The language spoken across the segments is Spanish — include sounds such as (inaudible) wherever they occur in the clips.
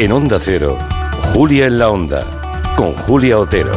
En Onda Cero, Julia en la Onda, con Julia Otero.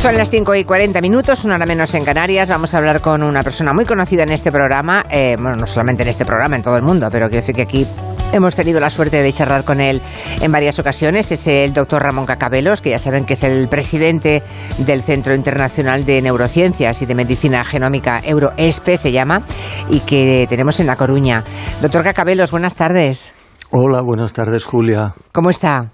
Son las 5 y 40 minutos, una hora menos en Canarias. Vamos a hablar con una persona muy conocida en este programa, eh, bueno, no solamente en este programa, en todo el mundo, pero quiero decir que aquí hemos tenido la suerte de charlar con él en varias ocasiones. Es el doctor Ramón Cacabelos, que ya saben que es el presidente del Centro Internacional de Neurociencias y de Medicina Genómica, EuroESPE se llama, y que tenemos en La Coruña. Doctor Cacabelos, buenas tardes. Hola, buenas tardes, Julia. ¿Cómo está?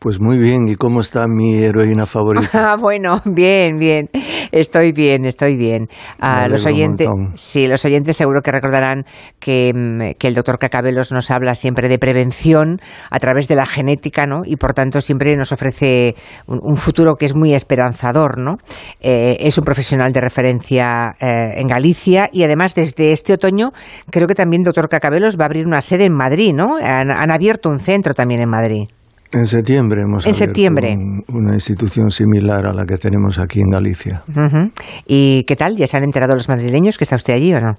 Pues muy bien, ¿y cómo está mi heroína favorita? (laughs) Ah, bueno, bien, bien. Estoy bien, estoy bien. A los oyentes, sí, los oyentes seguro que recordarán que, mm, que, el doctor Cacabelos nos habla siempre de prevención a través de la genética, ¿no? Y por tanto siempre nos ofrece un, un futuro que es muy esperanzador, ¿no? Eh, es un profesional de referencia eh, en Galicia y además desde este otoño creo que también doctor Cacabelos va a abrir una sede en Madrid, ¿no? Han, han abierto un centro también en Madrid. En septiembre hemos en septiembre. Un, una institución similar a la que tenemos aquí en Galicia. Uh -huh. ¿Y qué tal? ¿Ya se han enterado los madrileños que está usted allí o no?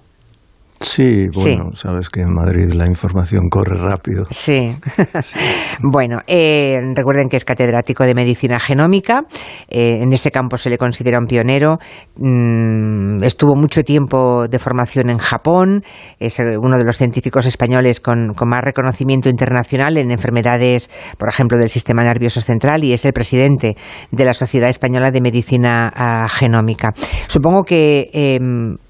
Sí, bueno, sí. sabes que en Madrid la información corre rápido. Sí. (laughs) sí. bueno, eh, recuerden que es catedrático de medicina genómica. Eh, en ese campo se le considera un pionero. Mm, estuvo mucho tiempo de formación en Japón. Es uno de los científicos españoles con, con, más reconocimiento internacional en enfermedades, por ejemplo, del sistema nervioso central y es el presidente de la Sociedad Española de Medicina uh, Genómica. Supongo que eh,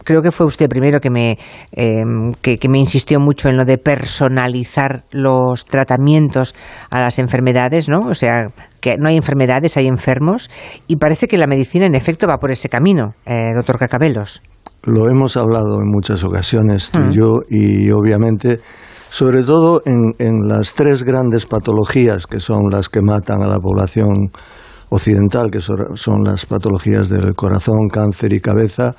creo que fue usted primero que me eh, que, que, me insistió mucho en lo de personalizar los tratamientos a las enfermedades, ¿no? O sea, que no hay enfermedades, hay enfermos, y parece que la medicina en efecto va por ese camino, eh, doctor Cacabelos. Lo hemos hablado en muchas ocasiones tú mm. y yo, y obviamente, sobre todo en, en las tres grandes patologías que son las que matan a la población occidental, que son las patologías del corazón, cáncer y cabeza,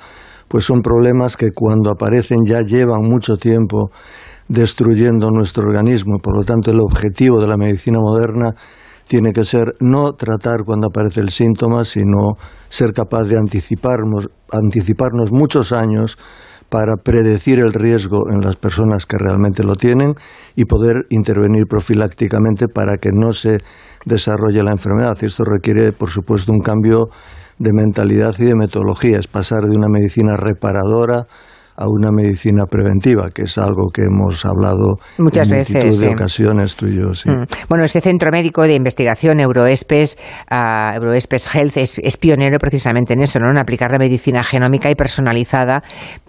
pues son problemas que cuando aparecen ya llevan mucho tiempo destruyendo nuestro organismo. Por lo tanto, el objetivo de la medicina moderna tiene que ser no tratar cuando aparece el síntoma, sino ser capaz de anticiparnos, anticiparnos muchos años para predecir el riesgo en las personas que realmente lo tienen y poder intervenir profilácticamente para que no se desarrolle la enfermedad. Esto requiere, por supuesto, un cambio de mentalidad y de metodología, es pasar de una medicina reparadora a una medicina preventiva, que es algo que hemos hablado muchas en veces multitud de sí. ocasiones tú y yo. Sí. Mm. Bueno, ese centro médico de investigación Euroespes, uh, Euroespes Health, es, es, pionero precisamente en eso, ¿no? en aplicar la medicina genómica y personalizada,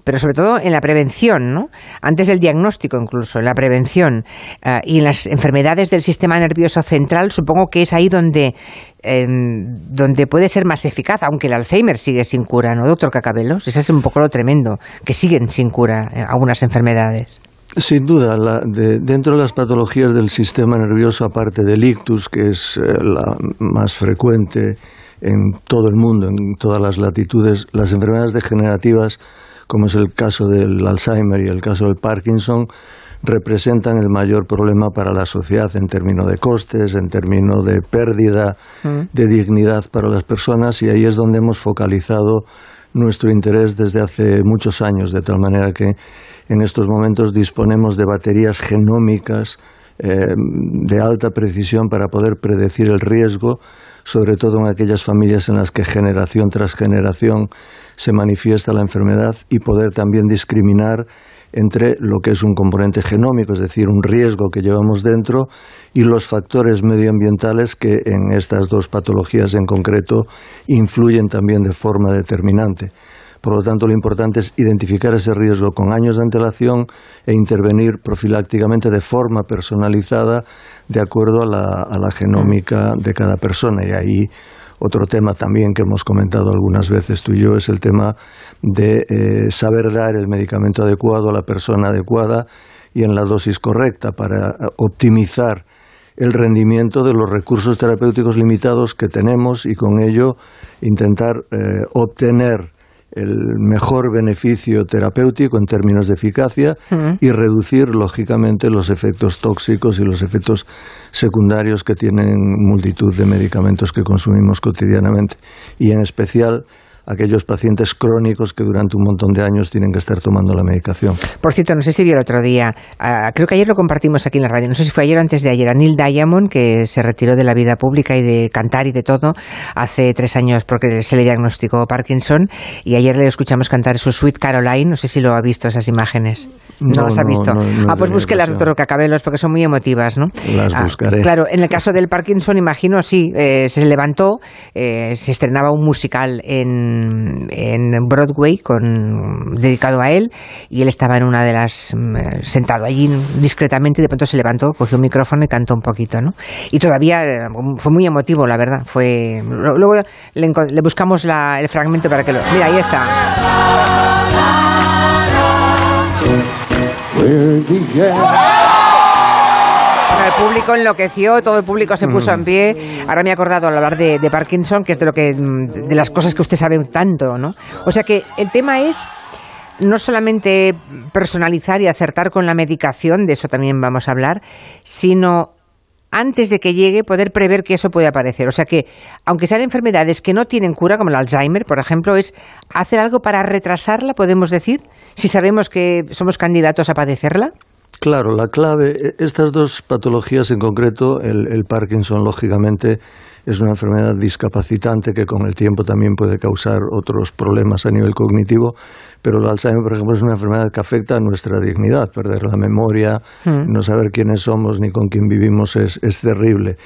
pero sobre todo en la prevención, ¿no? antes del diagnóstico incluso, en la prevención uh, y en las enfermedades del sistema nervioso central, supongo que es ahí donde eh, donde puede ser más eficaz, aunque el Alzheimer sigue sin cura, ¿no, doctor Cacabelos? Ese es un poco lo tremendo, que siguen sin cura eh, algunas enfermedades. Sin duda, la, de, dentro de las patologías del sistema nervioso, aparte del ictus, que es eh, la más frecuente en todo el mundo, en todas las latitudes, las enfermedades degenerativas, como es el caso del Alzheimer y el caso del Parkinson, representan el mayor problema para la sociedad en términos de costes, en términos de pérdida mm. de dignidad para las personas y ahí es donde hemos focalizado nuestro interés desde hace muchos años, de tal manera que en estos momentos disponemos de baterías genómicas eh, de alta precisión para poder predecir el riesgo, sobre todo en aquellas familias en las que generación tras generación se manifiesta la enfermedad y poder también discriminar entre lo que es un componente genómico, es decir, un riesgo que llevamos dentro, y los factores medioambientales que en estas dos patologías en concreto influyen también de forma determinante. Por lo tanto, lo importante es identificar ese riesgo con años de antelación e intervenir profilácticamente de forma personalizada de acuerdo a la, a la genómica de cada persona. Y ahí otro tema también que hemos comentado algunas veces tú y yo es el tema de eh, saber dar el medicamento adecuado a la persona adecuada y en la dosis correcta para optimizar el rendimiento de los recursos terapéuticos limitados que tenemos y con ello intentar eh, obtener el mejor beneficio terapéutico en términos de eficacia uh -huh. y reducir, lógicamente, los efectos tóxicos y los efectos secundarios que tienen multitud de medicamentos que consumimos cotidianamente y, en especial, aquellos pacientes crónicos que durante un montón de años tienen que estar tomando la medicación. Por cierto, no sé si vio el otro día, ah, creo que ayer lo compartimos aquí en la radio, no sé si fue ayer o antes de ayer, a Neil Diamond, que se retiró de la vida pública y de cantar y de todo hace tres años porque se le diagnosticó Parkinson y ayer le escuchamos cantar su Sweet Caroline, no sé si lo ha visto esas imágenes. No, las ha visto. ah, pues búsquelas, doctor Cacabelos, porque son muy emotivas, ¿no? Las Ah, buscaré. claro, en el caso del Parkinson, imagino, sí, eh, se levantó, eh, se estrenaba un musical en, en Broadway con, dedicado a él y él estaba en una de las, mm, sentado allí discretamente y de pronto se levantó, cogió un micrófono y cantó un poquito, ¿no? Y todavía eh, fue muy emotivo, la verdad. Fue Luego le, buscamos la- el fragmento para que lo... Mira, ahí está. El público enloqueció, todo el público se puso en pie. Ahora me he acordado al hablar de, de Parkinson, que es de lo que mm, de las cosas que usted sabe tanto, ¿no? O sea que el tema es no solamente personalizar y acertar con la medicación, de eso también vamos a hablar, sino antes de que llegue poder prever que eso puede aparecer. O sea que, aunque sean enfermedades que no tienen cura, como el Alzheimer, por ejemplo, es hacer algo para retrasarla, podemos decir, si sabemos que somos candidatos a padecerla. Claro, la clave, e- estas dos patologías en concreto, el, el Parkinson lógicamente es una enfermedad discapacitante que con el tiempo también puede causar otros problemas a nivel cognitivo, pero el Alzheimer, por ejemplo, es una enfermedad que afecta a nuestra dignidad, perder la memoria, no saber quiénes somos ni con quién vivimos es, es terrible.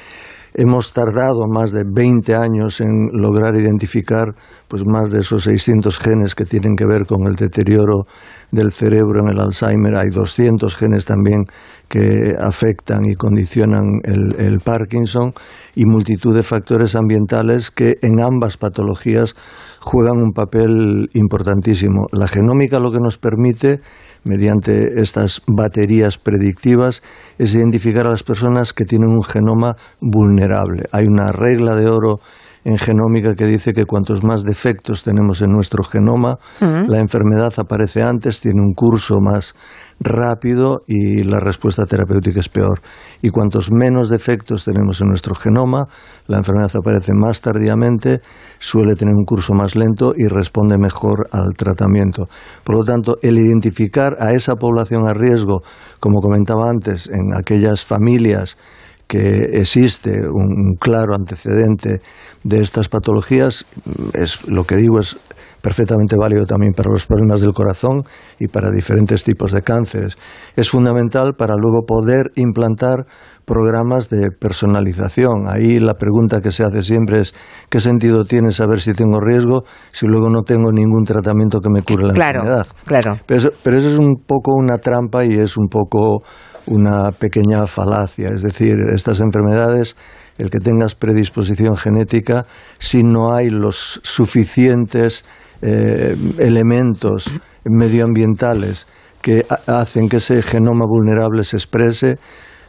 Hemos tardado más de 20 años en lograr identificar pues más de esos 600 genes que tienen que ver con el deterioro del cerebro en el Alzheimer. Hay 200 genes también que afectan y condicionan el, el Parkinson y multitud de factores ambientales que en ambas patologías juegan un papel importantísimo. La genómica lo que nos permite mediante estas baterías predictivas es identificar a las personas que tienen un genoma vulnerable. Hay una regla de oro en genómica que dice que cuantos más defectos tenemos en nuestro genoma, la enfermedad aparece antes, tiene un curso más rápido y la respuesta terapéutica es peor. Y cuantos menos defectos tenemos en nuestro genoma, la enfermedad aparece más tardíamente, suele tener un curso más lento y responde mejor al tratamiento. Por lo tanto, el identificar a esa población a riesgo, como comentaba antes, en aquellas familias que existe un claro antecedente de estas patologías, es lo que digo es perfectamente válido también para los problemas del corazón y para diferentes tipos de cánceres. Es fundamental para luego poder implantar programas de personalización. Ahí la pregunta que se hace siempre es ¿qué sentido tiene saber si tengo riesgo si luego no tengo ningún tratamiento que me cure la Claro, enfermedad? claro. Pero eso, pero eso es un poco una trampa y es un poco una pequeña falacia. Es decir, estas enfermedades, el que tengas predisposición genética, si no hay los suficientes eh, elementos medioambientales que ha- hacen que ese genoma vulnerable se exprese,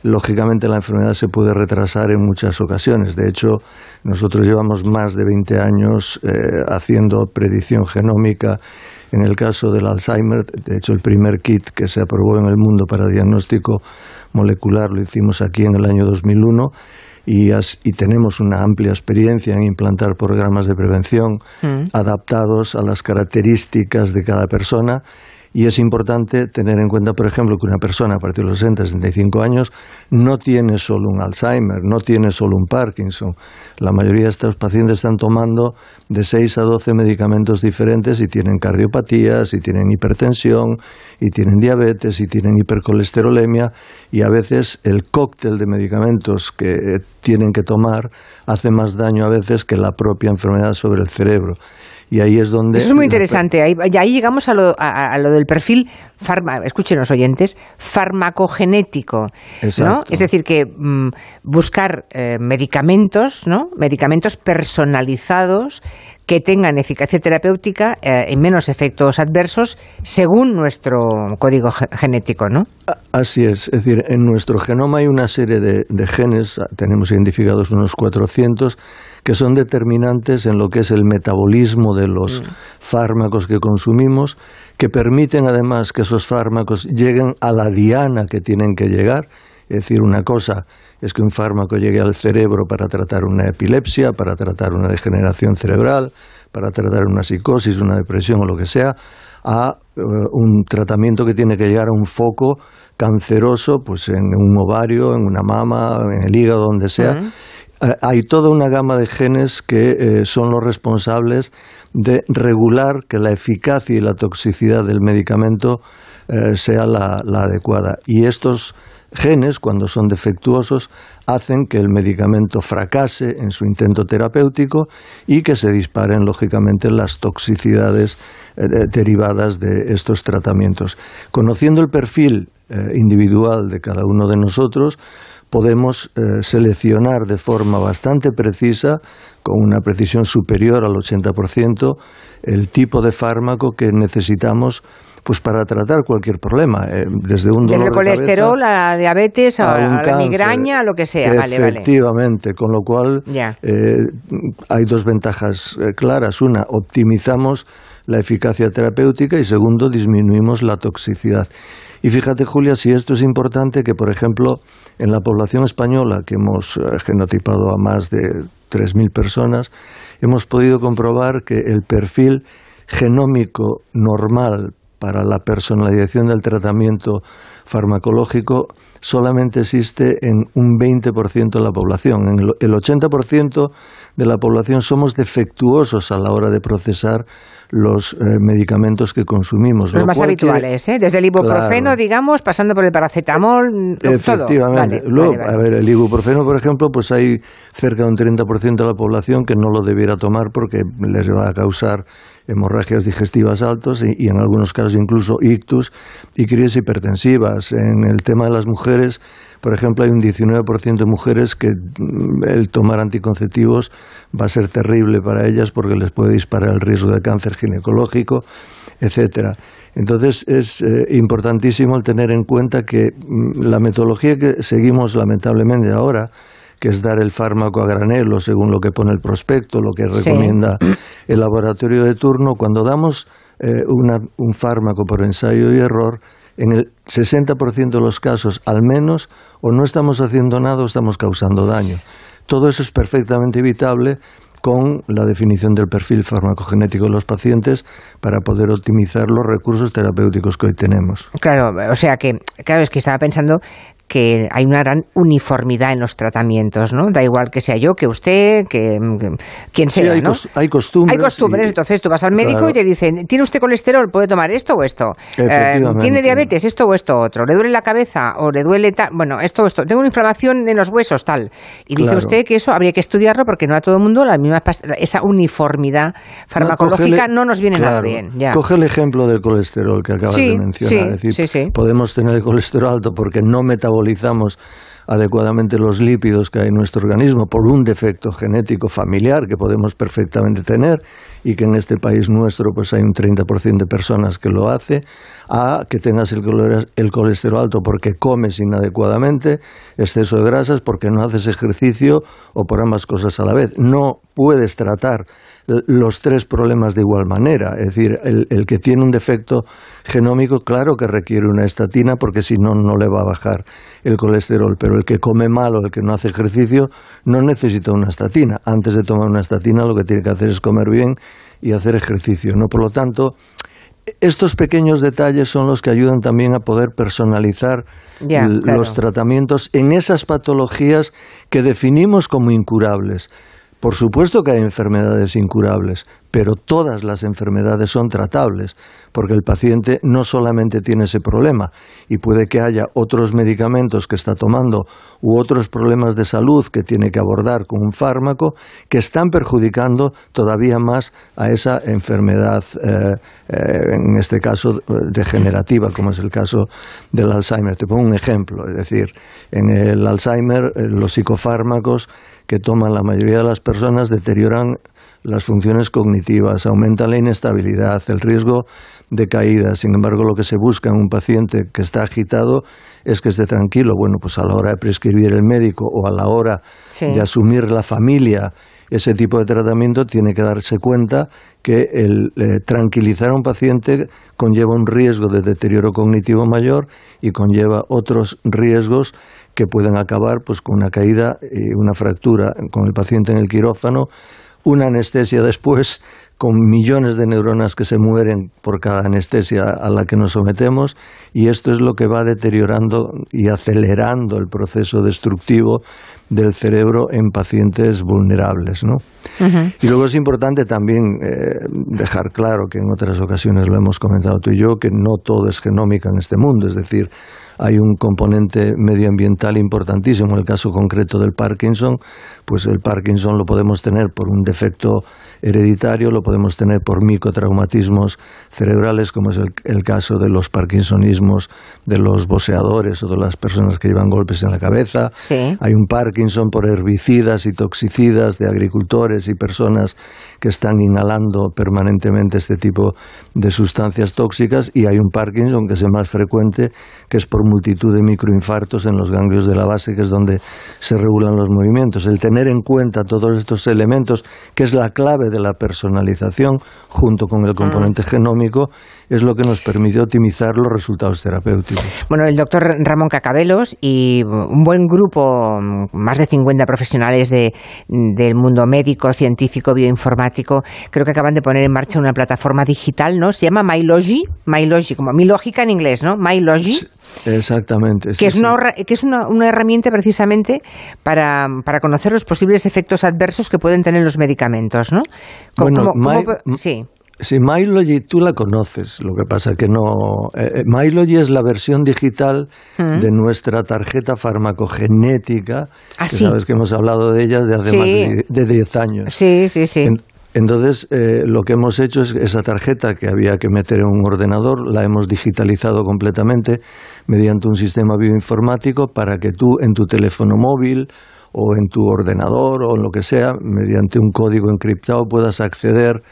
lógicamente la enfermedad se puede retrasar en muchas ocasiones. De hecho, nosotros llevamos más de 20 años eh, haciendo predicción genómica en el caso del Alzheimer. De hecho, el primer kit que se aprobó en el mundo para diagnóstico molecular lo hicimos aquí en el año 2001 y, as- y tenemos una amplia experiencia en implantar programas de prevención adaptados a las características de cada persona y es importante tener en cuenta, por ejemplo, que una persona a partir de los 60, 65 años no tiene solo un Alzheimer, no tiene solo un Parkinson. La mayoría de estos pacientes están tomando de 6 a 12 medicamentos diferentes y tienen cardiopatías, y tienen hipertensión, y tienen diabetes, y tienen hipercolesterolemia, y a veces el cóctel de medicamentos que eh, tienen que tomar hace más daño a veces que la propia enfermedad sobre el cerebro. Y ahí es donde... Eso es muy interesante. Ahí, y ahí llegamos a lo, a, a lo del perfil, farma, escuchen los oyentes, farmacogenético. ¿no? Es decir, que mm, buscar eh, medicamentos, ¿no? medicamentos personalizados que tengan eficacia terapéutica eh, y menos efectos adversos según nuestro código ge- genético. ¿no? Así es, es decir, en nuestro genoma hay una serie de, de genes, tenemos identificados unos 400, que son determinantes en lo que es el metabolismo de los fármacos que consumimos, que permiten además que esos fármacos lleguen a la diana que tienen que llegar. Es decir, una cosa es que un fármaco llegue al cerebro para tratar una epilepsia, para tratar una degeneración cerebral, para tratar una psicosis, una depresión o lo que sea, a eh, un tratamiento que tiene que llegar a un foco canceroso, pues en un ovario, en una mama, en el hígado, donde sea. Eh, hay toda una gama de genes que eh, son los responsables de regular que la eficacia y la toxicidad del medicamento sea la, adecuada. Y estos genes, cuando son defectuosos, hacen que el medicamento fracase en su intento terapéutico y que se disparen, lógicamente, las toxicidades eh, derivadas de estos tratamientos. Conociendo el perfil eh, individual de cada uno de nosotros, podemos eh, seleccionar de forma bastante precisa, con una precisión superior al 80%, el tipo de fármaco que necesitamos pues para tratar cualquier problema, eh, desde un dolor desde el colesterol a la diabetes, a, la migraña, a lo que sea. Efectivamente, con lo cual eh, hay dos ventajas eh, claras. Una, optimizamos la eficacia terapéutica y segundo, disminuimos la toxicidad. Y fíjate, Julia, si esto es importante, que por ejemplo, en la población española, que hemos genotipado a más de 3.000 personas, hemos podido comprobar que el perfil genómico normal para la personalización del tratamiento farmacológico solamente existe en un 20% de la población. En el 80% de la población somos defectuosos a la hora de procesar los eh, medicamentos que consumimos. Los más habituales, ¿eh? desde el ibuprofeno, digamos, pasando por el paracetamol, Efectivamente. Luego, a ver, el ibuprofeno, por ejemplo, pues hay cerca de un 30% de la población que no lo debiera tomar porque les va a causar hemorragias digestivas altos y, en algunos casos incluso ictus y crisis hipertensivas. En el tema de las mujeres, por ejemplo, hay un 19% de mujeres que mm, el tomar anticonceptivos va a ser terrible para ellas porque les puede disparar el riesgo de cáncer ginecológico, etcétera. Entonces es eh, importantísimo el tener en cuenta que mm, la metodología que seguimos lamentablemente ahora que es dar el fármaco a granelo según lo que pone el prospecto, lo que recomienda el laboratorio de turno. Cuando damos eh, un fármaco por ensayo y error, en el 60% de los casos, al menos, o no estamos haciendo nada o estamos causando daño. Todo eso es perfectamente evitable con la definición del perfil farmacogenético de los pacientes para poder optimizar los recursos terapéuticos que hoy tenemos. Claro, o sea que, claro, es que estaba pensando que hay una gran uniformidad en los tratamientos, ¿no? Da igual que sea yo, que usted, que, quien sea, hay, ¿no? hay costumbres. Hay costumbres, entonces tú vas al médico y te dicen, ¿tiene usted colesterol? ¿Puede tomar esto o esto? Eh, ¿Tiene diabetes? ¿Esto o esto otro? ¿Le duele la cabeza o le duele tal? Bueno, esto o esto. Tengo una inflamación en los huesos, tal. Y dice usted que eso habría que estudiarlo porque no a todo el mundo la misma esa uniformidad farmacológica no, nos viene nada bien. Coge el ejemplo del colesterol que acabas de mencionar. es decir, podemos tener el colesterol alto porque no metabolizamos metabolizamos adecuadamente los lípidos que hay en nuestro organismo por un defecto genético familiar que podemos perfectamente tener y que en este país nuestro pues hay un 30% de personas que lo hace, a que tengas el, el colesterol alto porque comes inadecuadamente, exceso de grasas porque no haces ejercicio o por ambas cosas a la vez. No puedes tratar los tres problemas de igual manera. Es decir, el, el, que tiene un defecto genómico, claro que requiere una estatina porque si no, no le va a bajar el colesterol. Pero el que come mal o el que no hace ejercicio no necesita una estatina. Antes de tomar una estatina, lo que tiene que hacer es comer bien y hacer ejercicio. ¿no? Por lo tanto, estos pequeños detalles son los que ayudan también a poder personalizar los tratamientos en esas patologías que definimos como incurables. Por supuesto que hay enfermedades incurables, pero todas las enfermedades son tratables, porque el paciente no solamente tiene ese problema, y puede que haya otros medicamentos que está tomando u otros problemas de salud que tiene que abordar con un fármaco que están perjudicando todavía más a esa enfermedad, eh, eh, en este caso degenerativa, como es el caso del Alzheimer. Te pongo un ejemplo, es decir, en el Alzheimer eh, los psicofármacos que toman la mayoría de las personas deterioran las funciones cognitivas, aumentan la inestabilidad, el riesgo de caída. Sin embargo, lo que se busca en un paciente que está agitado es que esté tranquilo. Bueno, pues a la hora de prescribir el médico o a la hora de asumir la familia ese tipo de tratamiento tiene que darse cuenta que el eh, tranquilizar a un paciente conlleva un riesgo de deterioro cognitivo mayor y conlleva otros riesgos que pueden acabar pues con una caída y una fractura con el paciente en el quirófano, una anestesia después con millones de neuronas que se mueren por cada anestesia a la que nos sometemos y esto es lo que va deteriorando y acelerando el proceso destructivo del cerebro en pacientes vulnerables. ¿no? Y luego es importante también eh, dejar claro que en otras ocasiones lo hemos comentado tú y yo, que no todo es genómica en este mundo, es decir, hay un componente medioambiental importantísimo. En el caso concreto del Parkinson, pues el Parkinson lo podemos tener por un defecto hereditario, lo podemos tener por micotraumatismos cerebrales, como es el, caso de los parkinsonismos de los boxeadores o de las personas que llevan golpes en la cabeza. Hay un Parkinson por herbicidas y toxicidas de agricultores y personas que están inhalando permanentemente este tipo de sustancias tóxicas y hay un Parkinson que es el más frecuente, que es por multitud de microinfartos en los ganglios de la base, que es donde se regulan los movimientos. El tener en cuenta todos estos elementos, que es la clave de la personalización, junto con el componente mm. genómico, es lo que nos permite optimizar los resultados terapéuticos. Bueno, el doctor Ramón Cacabelos y un buen grupo, más de 50 profesionales de, del mundo médico, científico, bioinformático, creo que acaban de poner en marcha una plataforma digital, ¿no? Se llama MyLogy, MyLogy, como mi lógica en inglés, ¿no? MyLogy. Exactamente. Que es, una, que es una, una, herramienta precisamente para, para, conocer los posibles efectos adversos que pueden tener los medicamentos, ¿no? bueno, sí. Sí, MyLogy tú la conoces, lo que pasa que no... Eh, eh es la versión digital mm. de nuestra tarjeta farmacogenética, ¿Ah, que sabes que hemos hablado de ella desde hace más de 10 años. Sí, sí, sí. entonces, eh, lo que hemos hecho es esa tarjeta que había que meter en un ordenador, la hemos digitalizado completamente mediante un sistema bioinformático para que tú en tu teléfono móvil o en tu ordenador o en lo que sea, mediante un código encriptado puedas acceder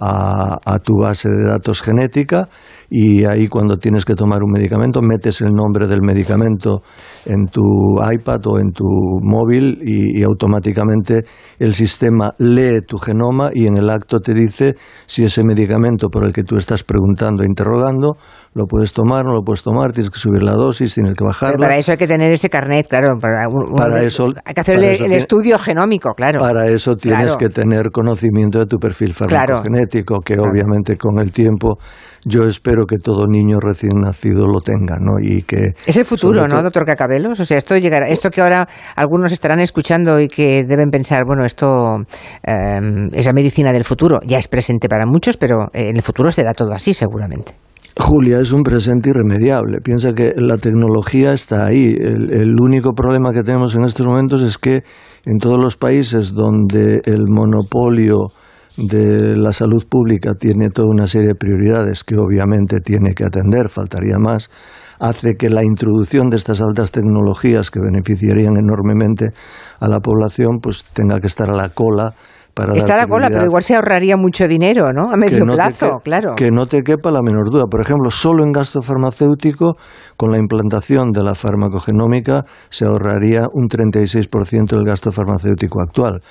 a, a, tu base de datos genética y ahí cuando tienes que tomar un medicamento metes el nombre del medicamento en tu iPad o en tu móvil y, automáticamente el sistema lee tu genoma y en el acto te dice si ese medicamento por el que tú estás preguntando e interrogando lo puedes tomar, no lo puedes tomar, tienes que subir la dosis, tienes que bajarla. para eso hay que tener ese carnet, claro. Para, eso, hay que hacer el, estudio genómico, claro. Para eso tienes que tener conocimiento de tu perfil farmacogenético, que obviamente con el tiempo yo espero que todo niño recién nacido lo tenga, ¿no? Y que es el futuro, ¿no, doctor Cacabelos? O sea, esto llegará, esto que ahora algunos estarán escuchando y que deben pensar, bueno, esto em, es la medicina del futuro, ya es presente para muchos, pero en el futuro será todo así, seguramente. Julia, es un presente irremediable. Piensa que la tecnología está ahí. el, único problema que tenemos en estos momentos es que en todos los países donde el monopolio de la salud pública tiene toda una serie de prioridades que obviamente tiene que atender, faltaría más, hace que la introducción de estas altas tecnologías que beneficiarían enormemente a la población pues tenga que estar a la cola para Está a la cola, pero igual se ahorraría mucho dinero, ¿no? A medio plazo, claro. Que no te quepa la menor duda. Por ejemplo, solo en gasto farmacéutico, con la implantación de la farmacogenómica, se ahorraría un 36% del gasto farmacéutico actual.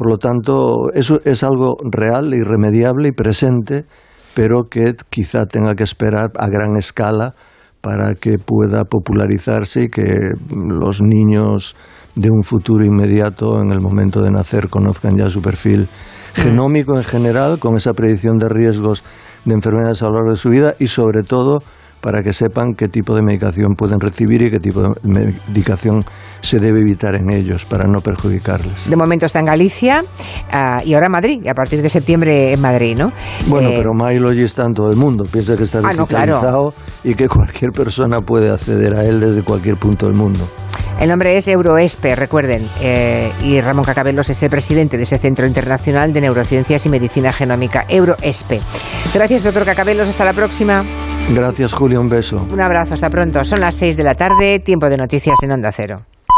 Por lo tanto, eso es algo real, irremediable y presente, pero que quizá tenga que esperar a gran escala para que pueda popularizarse y que los niños de un futuro inmediato, en el momento de nacer, conozcan ya su perfil genómico en general, con esa predicción de riesgos de enfermedades a lo largo de su vida y sobre todo para que sepan qué tipo de medicación pueden recibir y qué tipo de medicación se debe evitar en ellos para no perjudicarles. De momento está en Galicia ah, y ahora en Madrid, y a partir de septiembre en Madrid, ¿no? Bueno, eh, pero MyLogy está en todo el mundo. Piensa que está ah, digitalizado y que cualquier persona puede acceder a él desde cualquier punto del mundo. El nombre es Euroespe, recuerden, eh, y Ramón Cacabelos es el presidente de ese Centro Internacional de Neurociencias y Medicina Genómica, Euroespe. Gracias, doctor Cacabelos. Hasta la próxima. Gracias, Julio. Un beso. Un abrazo. Hasta pronto. Son las 6 de la tarde. Tiempo de noticias en Onda Cero.